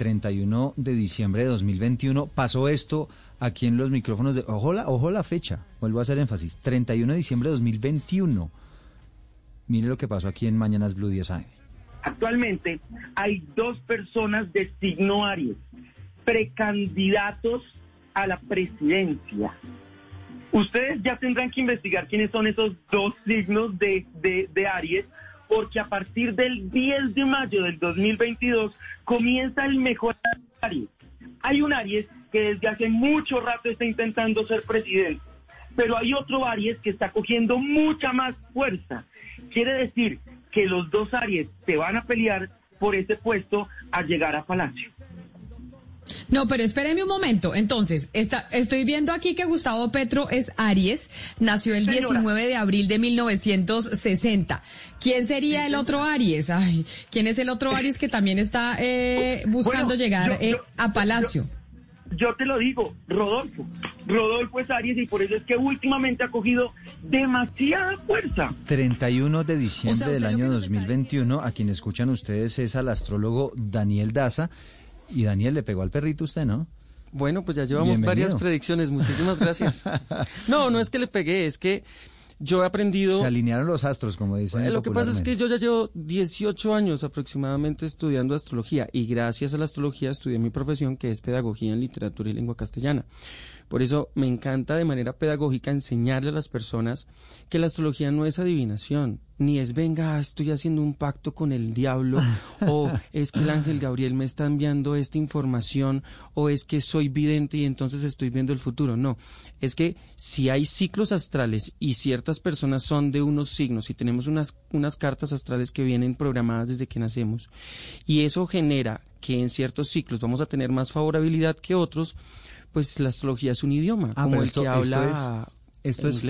31 de diciembre de 2021. Pasó esto aquí en los micrófonos de... Ojo la, ojo la fecha, vuelvo a hacer énfasis. 31 de diciembre de 2021. Mire lo que pasó aquí en Mañanas Blue 10 AM. Actualmente hay dos personas de signo Aries, precandidatos a la presidencia. Ustedes ya tendrán que investigar quiénes son esos dos signos de, de, Aries, porque a partir del 10 de mayo del 2022 comienza el mejor Aries. Hay un Aries que desde hace mucho rato está intentando ser presidente, pero hay otro Aries que está cogiendo mucha más fuerza. Quiere decir que los dos Aries se van a pelear por ese puesto al llegar a Palacio. No, pero espéreme un momento. Entonces, está, estoy viendo aquí que Gustavo Petro es Aries, nació el 19 de abril de 1960. ¿Quién sería el otro Aries? Ay, ¿quién es el otro Aries que también está eh, buscando llegar eh, a Palacio? Yo, te lo digo, Rodolfo. Rodolfo es Aries y por eso es que últimamente ha cogido demasiada fuerza. 31 de diciembre del año 2021, a quien escuchan ustedes es al astrólogo Daniel Daza y Daniel le pegó al perrito usted, ¿no? Bueno, pues ya llevamos varias predicciones. Muchísimas gracias. no, no es que le pegué, es que yo he aprendido... Se alinearon los astros, como dicen. Eh, lo que pasa es que yo ya llevo 18 años aproximadamente estudiando astrología y gracias a la astrología estudié mi profesión que es pedagogía en literatura y lengua castellana. Por eso me encanta de manera pedagógica enseñarle a las personas que la astrología no es adivinación, ni es venga, estoy haciendo un pacto con el diablo, o es que el ángel Gabriel me está enviando esta información, o es que soy vidente y entonces estoy viendo el futuro. No, es que si hay ciclos astrales y ciertas personas son de unos signos y tenemos unas, unas cartas astrales que vienen programadas desde que nacemos, y eso genera que en ciertos ciclos vamos a tener más favorabilidad que otros, pues la astrología es un idioma, ah, como el que habla... Esto es,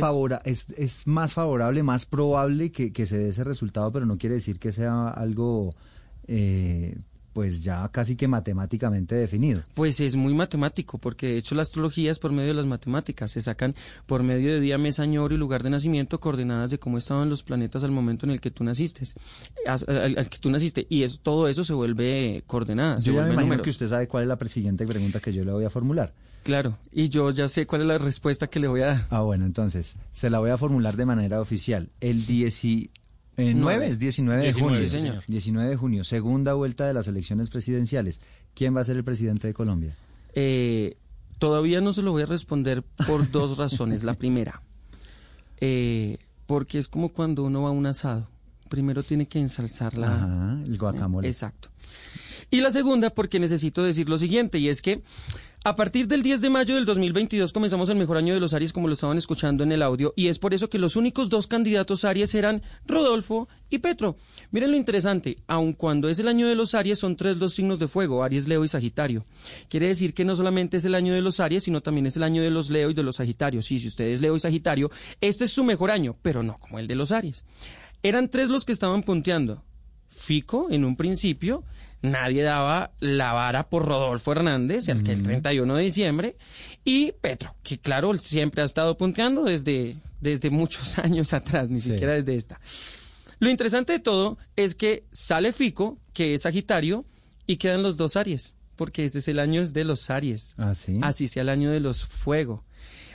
es, es, más favorable, más probable que, que, se dé ese resultado, pero no quiere decir que sea algo eh, pues ya casi que matemáticamente definido. Pues es muy matemático, porque de hecho la astrología es por medio de las matemáticas, se sacan por medio de día, mes, año, hora y lugar de nacimiento coordenadas de cómo estaban los planetas al momento en el que tú naciste, al, que tú naciste, y eso, todo eso se vuelve coordenadas. Yo ya me imagino que usted sabe cuál es la siguiente pregunta que yo le voy a formular. Claro, y yo ya sé cuál es la respuesta que le voy a dar. Ah, bueno, entonces, se la voy a formular de manera oficial. El 10 eh, 9 es 19 de junio. señor. 19 de junio, segunda vuelta de las elecciones presidenciales. ¿Quién va a ser el presidente de Colombia? Eh, todavía no se lo voy a responder por dos razones. La primera, eh, porque es como cuando uno va a un asado. Primero tiene que ensalzar la... Ajá, el guacamole. exacto. Y la segunda, porque necesito decir lo siguiente, y es que a partir del 10 de mayo del 2022 comenzamos el mejor año de los Aries como lo estaban escuchando en el audio y es por eso que los únicos dos candidatos Aries eran Rodolfo y Petro. Miren lo interesante, aun cuando es el año de los Aries son tres los signos de fuego, Aries, Leo y Sagitario. Quiere decir que no solamente es el año de los Aries, sino también es el año de los Leo y de los Sagitarios. Sí, si usted es Leo y Sagitario, este es su mejor año, pero no como el de los Aries. Eran tres los que estaban punteando. Fico en un principio, nadie daba la vara por Rodolfo Hernández, el que el 31 de diciembre, y Petro, que claro, siempre ha estado punteando desde, desde muchos años atrás, ni siquiera desde esta. Lo interesante de todo es que sale Fico, que es Sagitario, y quedan los dos Aries, porque ese es el año de los Aries. ¿Ah, sí? Así sea el año de los Fuego.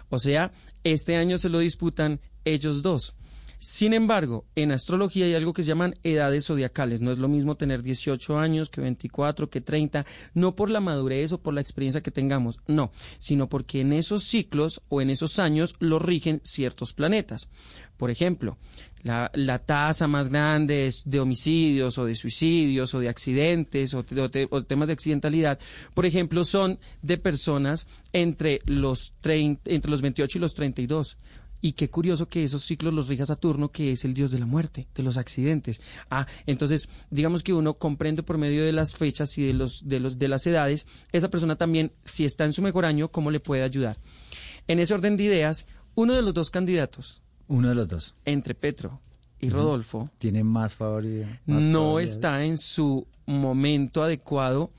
O sea, este año se lo disputan ellos dos. Sin embargo, en astrología hay algo que se llaman edades zodiacales. No es lo mismo tener 18 años que 24, que 30, no por la madurez o por la experiencia que tengamos, no, sino porque en esos ciclos o en esos años lo rigen ciertos planetas. Por ejemplo, la, tasa más grande de homicidios o de suicidios o de accidentes o, temas de accidentalidad, por ejemplo, son de personas entre los, 30, entre los 28 y los 32. Y qué curioso que esos ciclos los rija Saturno, que es el dios de la muerte, de los accidentes. Ah, entonces, digamos que uno comprende por medio de las fechas y de los de los de las edades, esa persona también si está en su mejor año, cómo le puede ayudar. En ese orden de ideas, uno de los dos candidatos, uno de los dos, entre Petro y Rodolfo, tiene más favorito. No está en su momento adecuado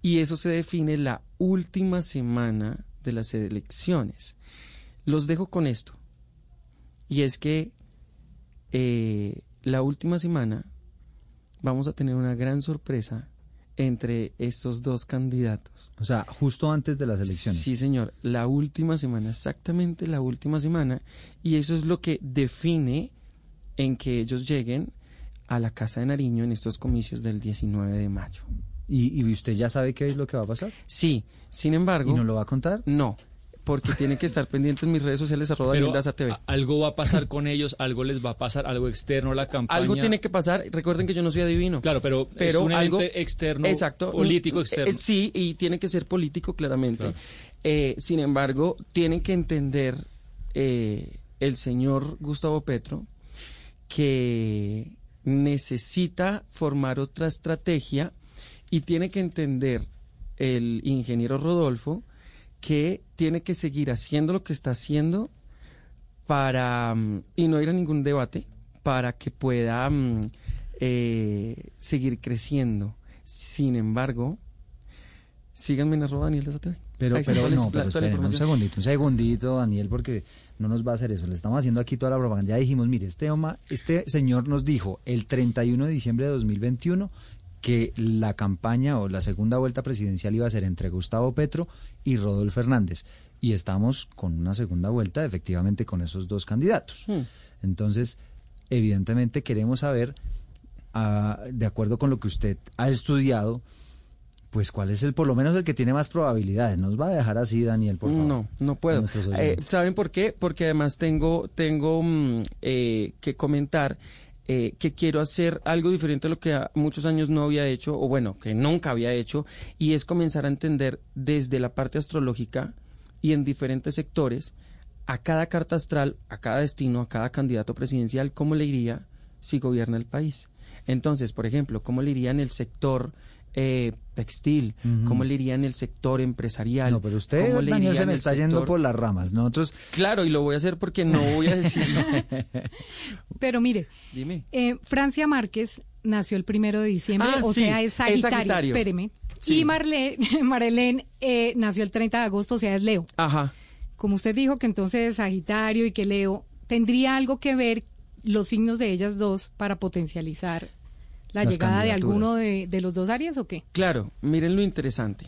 y eso se define la última semana de las elecciones. Los dejo con esto. Y es que eh, la última semana vamos a tener una gran sorpresa entre estos dos candidatos. O sea, justo antes de las elecciones. Sí, señor, la última semana, exactamente la última semana, y eso es lo que define en que ellos lleguen a la Casa de Nariño en estos comicios del 19 de mayo. ¿Y, y usted ya sabe qué es lo que va a pasar? Sí, sin embargo... ¿Y no lo va a contar? No, porque tienen que estar pendientes en mis redes sociales arroba Pero Daza TV. algo va a pasar con ellos, algo les va a pasar, algo externo a la campaña. Algo tiene que pasar, recuerden que yo no soy adivino. Claro, pero, pero es un algo ente externo, exacto político un- externo. eh, sí y tiene que ser político claramente Claro. Eh, sin embargo tienen que entender eh, el señor Gustavo Petro que necesita formar otra estrategia y tiene que entender el ingeniero Rodolfo que tiene que seguir haciendo lo que está haciendo para mm, y no ir a ningún debate para que pueda mm, eh, seguir creciendo. Sin embargo, síganme en arroba Daniel TV. Pero, Ahí pero no, pero esperen, un segundito, un segundito, Daniel, porque no nos va a hacer eso. Le estamos haciendo aquí toda la propaganda. Ya dijimos, mire, este, oma- este señor nos dijo el 31 de diciembre de 2021 que la campaña o la segunda vuelta presidencial iba a ser entre Gustavo Petro y Rodolfo Hernández. Y estamos con una segunda vuelta, efectivamente, con esos dos candidatos. Hmm. Entonces, evidentemente queremos saber, ah, de acuerdo con lo que usted ha estudiado, pues cuál es el, por lo menos el que tiene más probabilidades. Nos va a dejar así, Daniel, por favor. No, no puedo. Eh. ¿Saben por qué? Porque además tengo, tengo mm, eh, que comentar eh, que quiero hacer algo diferente a lo que muchos años no había hecho, o bueno, que nunca había hecho, y es comenzar a entender desde la parte astrológica y en diferentes sectores a cada carta astral, a cada destino, a cada candidato presidencial, cómo le iría si gobierna el país. Entonces, por ejemplo, cómo le iría en el sector eh, textil, Ujú. cómo le iría en el sector empresarial. No, pero usted, cómo le Daniel, se me está yendo por las ramas. Nosotros, Claro, y lo voy a hacer porque no voy a decirlo. Pero mire, Dime. eh, Francia Márquez nació el primero de diciembre, Ah, o sí, sea, es es Sagitario. Sagitario. Espéreme. Sí. Y Marlene, Marlene eh, nació el 30 de agosto, o sea, es Leo. Ajá. Como usted dijo que entonces es Sagitario y que Leo, ¿tendría algo que ver los signos de ellas dos para potencializar la Las llegada de alguno de, de los dos áreas o qué? Claro, miren lo interesante.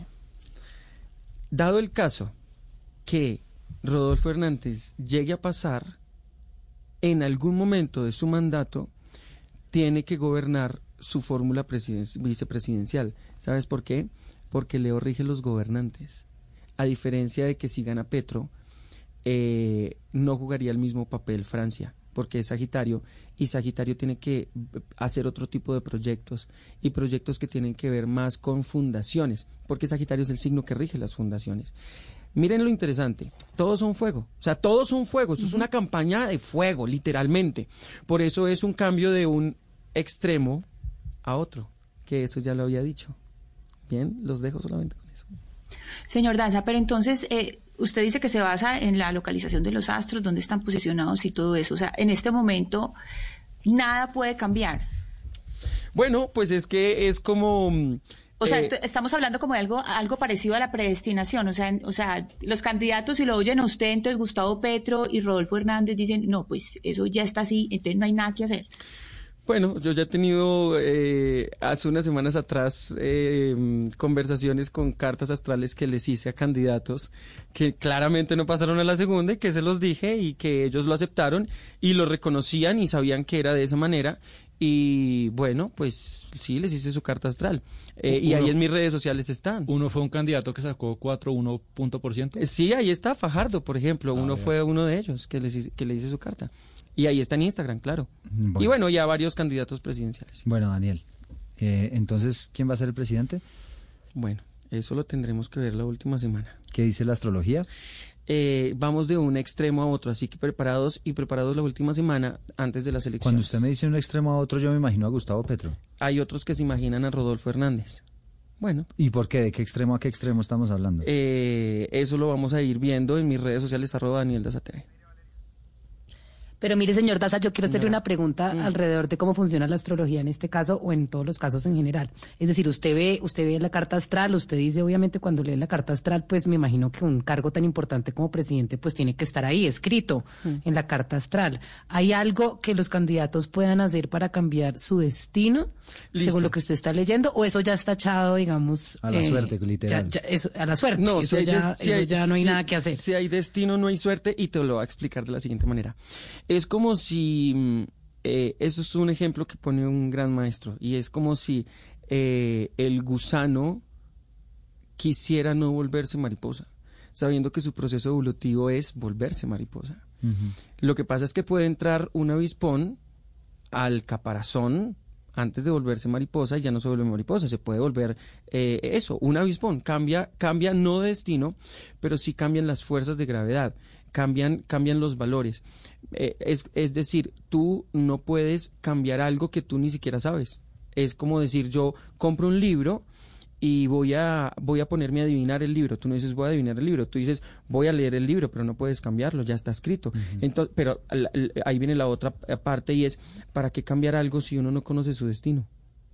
Dado el caso que Rodolfo Hernández llegue a pasar, en algún momento de su mandato, tiene que gobernar su fórmula presiden- vicepresidencial. ¿Sabes por qué? Porque Leo rige los gobernantes. A diferencia de que si gana Petro, eh, no jugaría el mismo papel Francia, porque es Sagitario, y Sagitario tiene que eh, hacer otro tipo de proyectos, y proyectos que tienen que ver más con fundaciones, porque Sagitario es el signo que rige las fundaciones. Miren lo interesante, todos son fuego, o sea, todos son fuego, eso es una campaña de fuego, literalmente. Por eso es un cambio de un extremo a otro, que eso ya lo había dicho. Bien, los dejo solamente. Señor Danza, pero entonces eh, usted dice que se basa en la localización de los astros, dónde están posicionados y todo eso. O sea, en este momento nada puede cambiar. Bueno, pues es que es como... mm, O sea, eh, esto- estamos hablando como de algo, algo parecido a la predestinación. O sea, en- o sea, los candidatos, si lo oyen a usted, entonces Gustavo Petro y Rodolfo Hernández dicen, no, pues eso ya está así, entonces no hay nada que hacer. Bueno, yo ya he tenido eh, hace unas semanas atrás eh, conversaciones con cartas astrales que les hice a candidatos que claramente no pasaron a la segunda y que se los dije y que ellos lo aceptaron y lo reconocían y sabían que era de esa manera. Y bueno, pues sí, les hice su carta astral. Eh, y ahí en mis redes sociales están. Uno fue un candidato que sacó 4, 1 punto por ciento. Eh, Sí, ahí está Fajardo, por ejemplo. Ah, uno fue uno de ellos que, les, que le hice su carta. Y ahí está en Instagram, claro. Bueno. Y bueno, ya varios candidatos presidenciales. bueno, Daniel, eh, entonces, ¿quién va a ser el presidente? Bueno, eso lo tendremos que ver la última semana. ¿Qué dice la astrología? Eh, vamos de un extremo a otro, así que preparados y preparados la última semana antes de las elecciones. Cuando usted me dice un extremo a otro, yo me imagino a Gustavo Petro. Hay otros que se imaginan a Rodolfo Hernández. Bueno, ¿Y por qué? ¿De qué extremo a qué extremo estamos hablando? eh, eso lo vamos a ir viendo en mis redes sociales, arroba Daniel Daza TV. Pero mire, señor Daza, yo quiero hacerle una pregunta alrededor de cómo funciona la astrología en este caso o en todos los casos en general. Es decir, usted ve, usted ve la carta astral, usted dice, obviamente, cuando lee la carta astral, pues me imagino que un cargo tan importante como presidente, pues tiene que estar ahí escrito en la carta astral. ¿Hay algo que los candidatos puedan hacer para cambiar su destino, Listo. según lo que usted está leyendo, o eso ya está echado, digamos, A la suerte, literal. ya- ya- eso- a la suerte. No, eso si hay ya, des- si eso hay- ya no hay si- nada que hacer. Si hay destino, no hay suerte, y te lo voy a explicar de la siguiente manera. Es como si, mm, eh, eso es un ejemplo que pone un gran maestro, y es como si eh, el gusano quisiera no volverse mariposa, sabiendo que su proceso evolutivo es volverse mariposa. Lo que pasa es que puede entrar un avispón al caparazón antes de volverse mariposa y ya no se vuelve mariposa, se puede volver eh, eso, un avispón, cambia, cambia no de destino, pero sí cambian las fuerzas de gravedad, cambian, cambian los valores. Eh, es, es decir, tú no puedes cambiar algo que tú ni siquiera sabes. Es como decir, yo compro un libro y voy a, voy a ponerme a adivinar el libro. Tú no dices voy a adivinar el libro, tú dices voy a leer el libro, pero no puedes cambiarlo, ya está escrito. Entonces, pero la- la- ahí viene la otra parte y es, ¿para qué cambiar algo si uno no conoce su destino?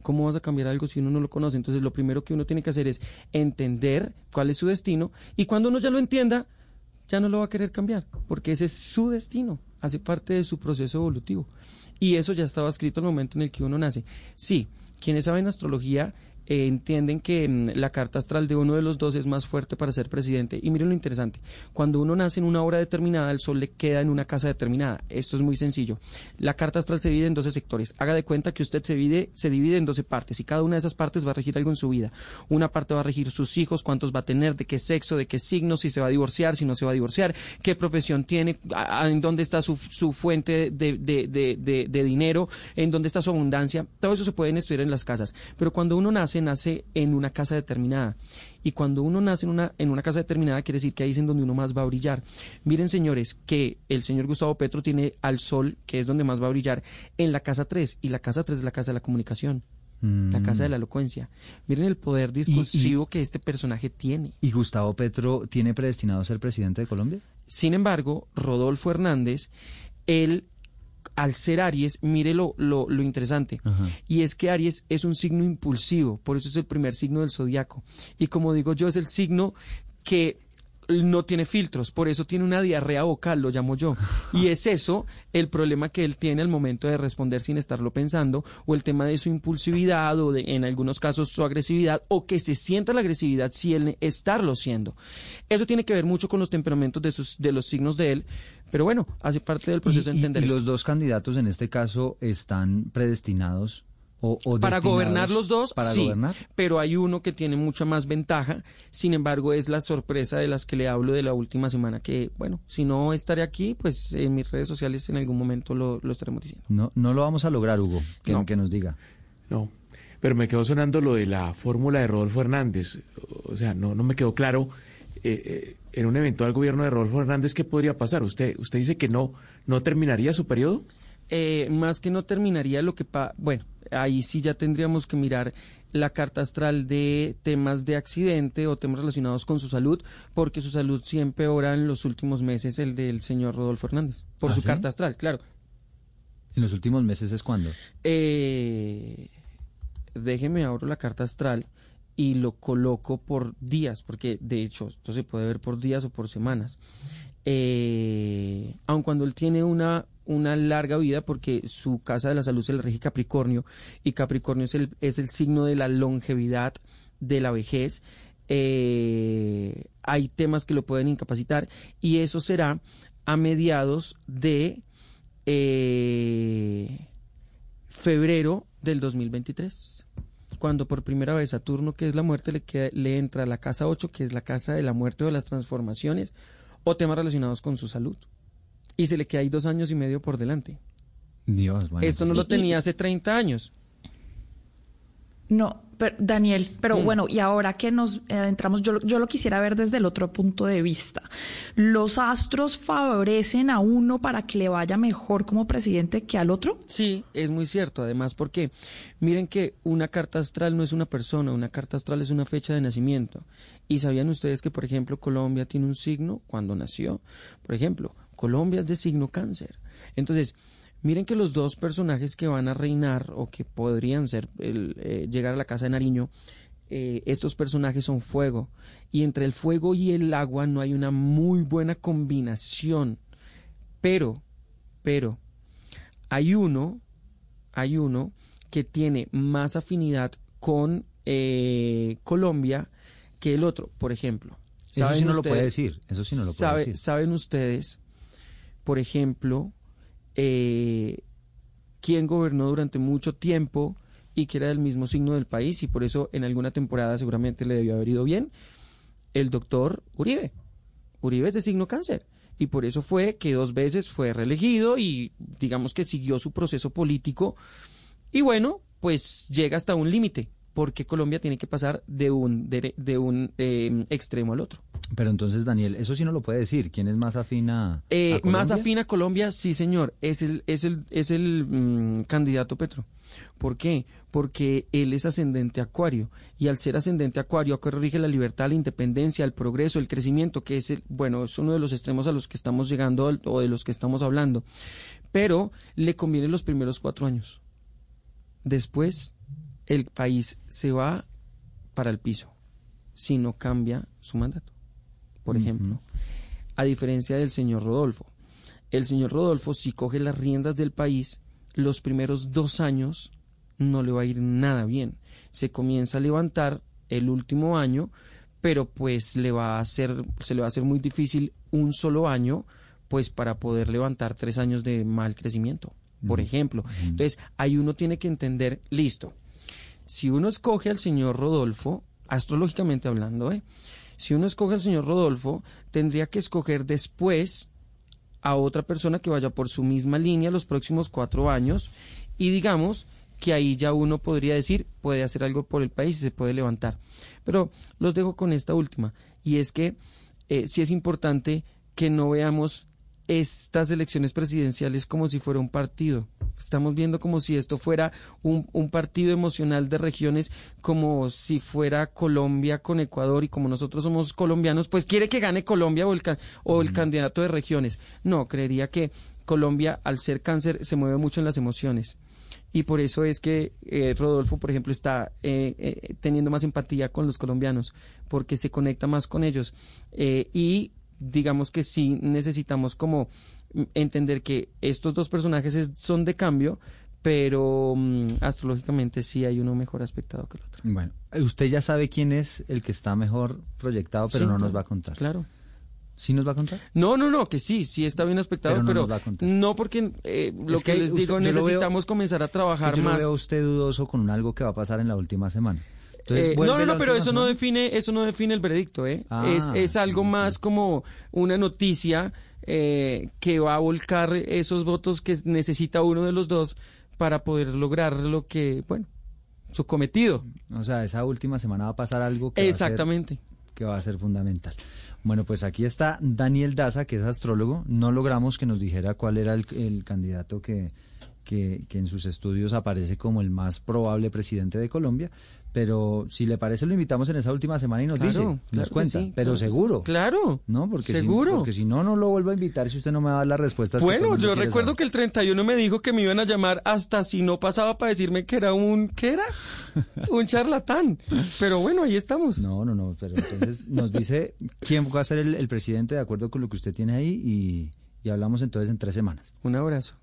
¿Cómo vas a cambiar algo si uno no lo conoce? Entonces lo primero que uno tiene que hacer es entender cuál es su destino y cuando uno ya lo entienda, ya no lo va a querer cambiar, porque ese es su destino, hace parte de su proceso evolutivo. Y eso ya estaba escrito al momento en el que uno nace. Sí, quienes saben astrología eh, entienden que mm, la carta astral de uno de los dos es más fuerte para ser presidente. Y miren lo interesante, cuando uno nace en una hora determinada, el sol le queda en una casa determinada. Esto es muy sencillo. La carta astral se divide en 12 sectores. Haga de cuenta que usted se divide, se divide en 12 partes y cada una de esas partes va a regir algo en su vida. Una parte va a regir sus hijos, cuántos va a tener, de qué sexo, de qué signo, si se va a divorciar, si no se va a divorciar, qué profesión tiene, a- en dónde está su, su fuente de- de- de- de dinero, en dónde está su abundancia. Todo eso se pueden estudiar en las casas. Pero cuando uno nace, nace en una casa determinada. Y cuando uno nace en una, en una casa determinada, quiere decir que ahí es en donde uno más va a brillar. Miren, señores, que el señor Gustavo Petro tiene al sol, que es donde más va a brillar, en la casa 3. Y la casa 3 es la casa de la comunicación. La casa de la elocuencia. Miren el poder discursivo que este personaje tiene. ¿Y Gustavo Petro tiene predestinado a ser presidente de Colombia? Sin embargo, Rodolfo Hernández, él, al ser Aries, mire lo, lo, lo interesante, Ajá. y es que Aries es un signo impulsivo, por eso es el primer signo del zodiaco. Y como digo yo, es el signo que no tiene filtros, por eso tiene una diarrea vocal, lo llamo yo. Y es eso el problema que él tiene al momento de responder sin estarlo pensando, o el tema de su impulsividad, o de, en algunos casos su agresividad, o que se sienta la agresividad si él estarlo siendo. Eso tiene que ver mucho con los temperamentos de, sus, de los signos de él, pero bueno, hace parte del proceso y, de y- entender y los dos candidatos en este caso están predestinados o, o Para gobernar los dos, para sí, gobernar. pero hay uno que tiene mucha más ventaja. Sin embargo, es la sorpresa de las que le hablo de la última semana. Que, bueno, si no estaré aquí, pues en mis redes sociales en algún momento lo, lo estaremos diciendo. No, no lo vamos a lograr, Hugo, que, No. que nos diga. No, pero me quedó sonando lo de la fórmula de Rodolfo Hernández. O sea, no, no me quedó claro. eh, eh, en un eventual gobierno de Rodolfo Hernández, ¿qué podría pasar? ¿Usted, usted dice que no, no terminaría su periodo? Eh, más que no terminaría lo que pa bueno, ahí sí ya tendríamos que mirar la carta astral de temas de accidente o temas relacionados con su salud, porque su salud sí empeora en los últimos meses el del señor Rodolfo Hernández, por ¿Ah, su sí? carta astral, claro. En los últimos meses es cuando. Eh, déjeme abro la carta astral y lo coloco por días, porque de hecho esto se puede ver por días o por semanas. Eh, aun cuando él tiene una, una larga vida, porque su casa de la salud se le rige Capricornio, y Capricornio es el, es el signo de la longevidad, de la vejez, eh, hay temas que lo pueden incapacitar, y eso será a mediados de eh, febrero del 2023, cuando por primera vez Saturno, que es la muerte, le, queda- le entra a la casa 8, que es la casa de la muerte o de las transformaciones, o temas relacionados con su salud. Y se le queda ahí dos años y medio por delante. Dios, bueno. Esto no pues- lo tenía hace 30 años. No, pero, Daniel, pero Mm. bueno, y ahora que nos adentramos, yo, yo lo quisiera ver desde el otro punto de vista. ¿Los astros favorecen a uno para que le vaya mejor como presidente que al otro? Sí, es muy cierto. Además, porque miren que una carta astral no es una persona, una carta astral es una fecha de nacimiento. Y sabían ustedes que, por ejemplo, Colombia tiene un signo cuando nació. Por ejemplo, Colombia es de signo cáncer. Entonces, miren que los dos personajes que van a reinar o que podrían ser el, eh, llegar a la casa de Nariño, eh, estos personajes son fuego. Y entre el fuego y el agua no hay una muy buena combinación. Pero, pero, hay uno, hay uno que tiene más afinidad con eh, Colombia que el otro. Por ejemplo, Eso sí no lo puede decir. Eso sí no lo puede sabe- decir. ¿Saben ustedes, por ejemplo, eh, quién gobernó durante mucho tiempo y que era del mismo signo del país y por eso en alguna temporada seguramente le debió haber ido bien? El doctor Uribe. Uribe es de signo cáncer. Y por eso fue que dos veces fue reelegido y digamos que siguió su proceso político. Y bueno, pues llega hasta un límite, porque Colombia tiene que pasar de un, de, de un eh, extremo al otro. Pero entonces, Daniel, eso sí no lo puede decir. ¿Quién es más afín a, Eh, a Colombia? más afín a Colombia, sí, señor. Es el, es el, es el mm, candidato Petro. ¿Por qué? Porque él es ascendente acuario. Y al ser ascendente acuario, acuario rige la libertad, la independencia, el progreso, el crecimiento, que es el, bueno, es uno de los extremos a los que estamos llegando o de los que estamos hablando. Pero le conviene los primeros cuatro años. Después, el país se va para el piso si no cambia su mandato. Por ejemplo, a diferencia del señor Rodolfo. El señor Rodolfo, si coge las riendas del país, los primeros dos años no le va a ir nada bien. Se comienza a levantar el último año, pero pues le va a hacer, se le va a hacer muy difícil un solo año, pues para poder levantar tres años de mal crecimiento, por ejemplo. Entonces, ahí uno tiene que entender, listo, si uno escoge al señor Rodolfo, astrológicamente hablando, ¿eh? si uno escoge al señor Rodolfo, tendría que escoger después a otra persona que vaya por su misma línea los próximos cuatro años y digamos que ahí ya uno podría decir puede hacer algo por el país y se puede levantar. Pero los dejo con esta última y es que eh, sí es importante que no veamos estas elecciones presidenciales como si fuera un partido. Estamos viendo como si esto fuera un, un partido emocional de regiones, como si fuera Colombia con Ecuador y como nosotros somos colombianos, pues quiere que gane Colombia o el, o el candidato de regiones. No, creería que Colombia, al ser cáncer, se mueve mucho en las emociones. Y por eso es que eh, Rodolfo, por ejemplo, está eh, eh, teniendo más empatía con los colombianos, porque se conecta más con ellos. Eh, y digamos que sí necesitamos como entender que estos dos personajes es- son de cambio, pero mm, astrológicamente sí hay uno mejor aspectado que el otro. Bueno, usted ya sabe quién es el que está mejor proyectado, pero Sí, no nos va a contar. Claro. ¿Sí nos va a contar? No, no, no, que sí, sí está bien aspectado, Pero no pero, nos va a contar. no porque eh, lo Es que, que les digo, veo- necesitamos comenzar a Es que trabajar yo lo más. veo usted dudoso con algo que va a pasar en la última semana. Entonces, Eh, ¿vuelve no, no, no, pero eso no define, eso no define el veredicto, ¿eh? Ah, es, es algo más como una noticia eh, que va a volcar esos votos que necesita uno de los dos para poder lograr lo que, bueno, su cometido. O sea, esa última semana va a pasar algo que va a ser- Exactamente. que va a ser fundamental. Bueno, pues aquí está Daniel Daza, que es astrólogo. No logramos que nos dijera cuál era el, el candidato que, que, que en sus estudios aparece como el más probable presidente de Colombia. Pero si le parece, lo invitamos en esa última semana y nos Claro, dice, claro nos que cuenta. sí, pero claro seguro. Claro. ¿No? Porque Seguro. Si, porque si no, no lo vuelvo a invitar si usted no me va a dar las respuestas. Bueno, yo recuerdo saber. que el 31 me dijo que me iban a llamar hasta si no pasaba para decirme que era un, ¿qué era? Un charlatán. Pero bueno, ahí estamos. No, no, no, pero entonces nos dice quién va a ser el, el presidente de acuerdo con lo que usted tiene ahí y, y hablamos entonces en tres semanas. Un abrazo.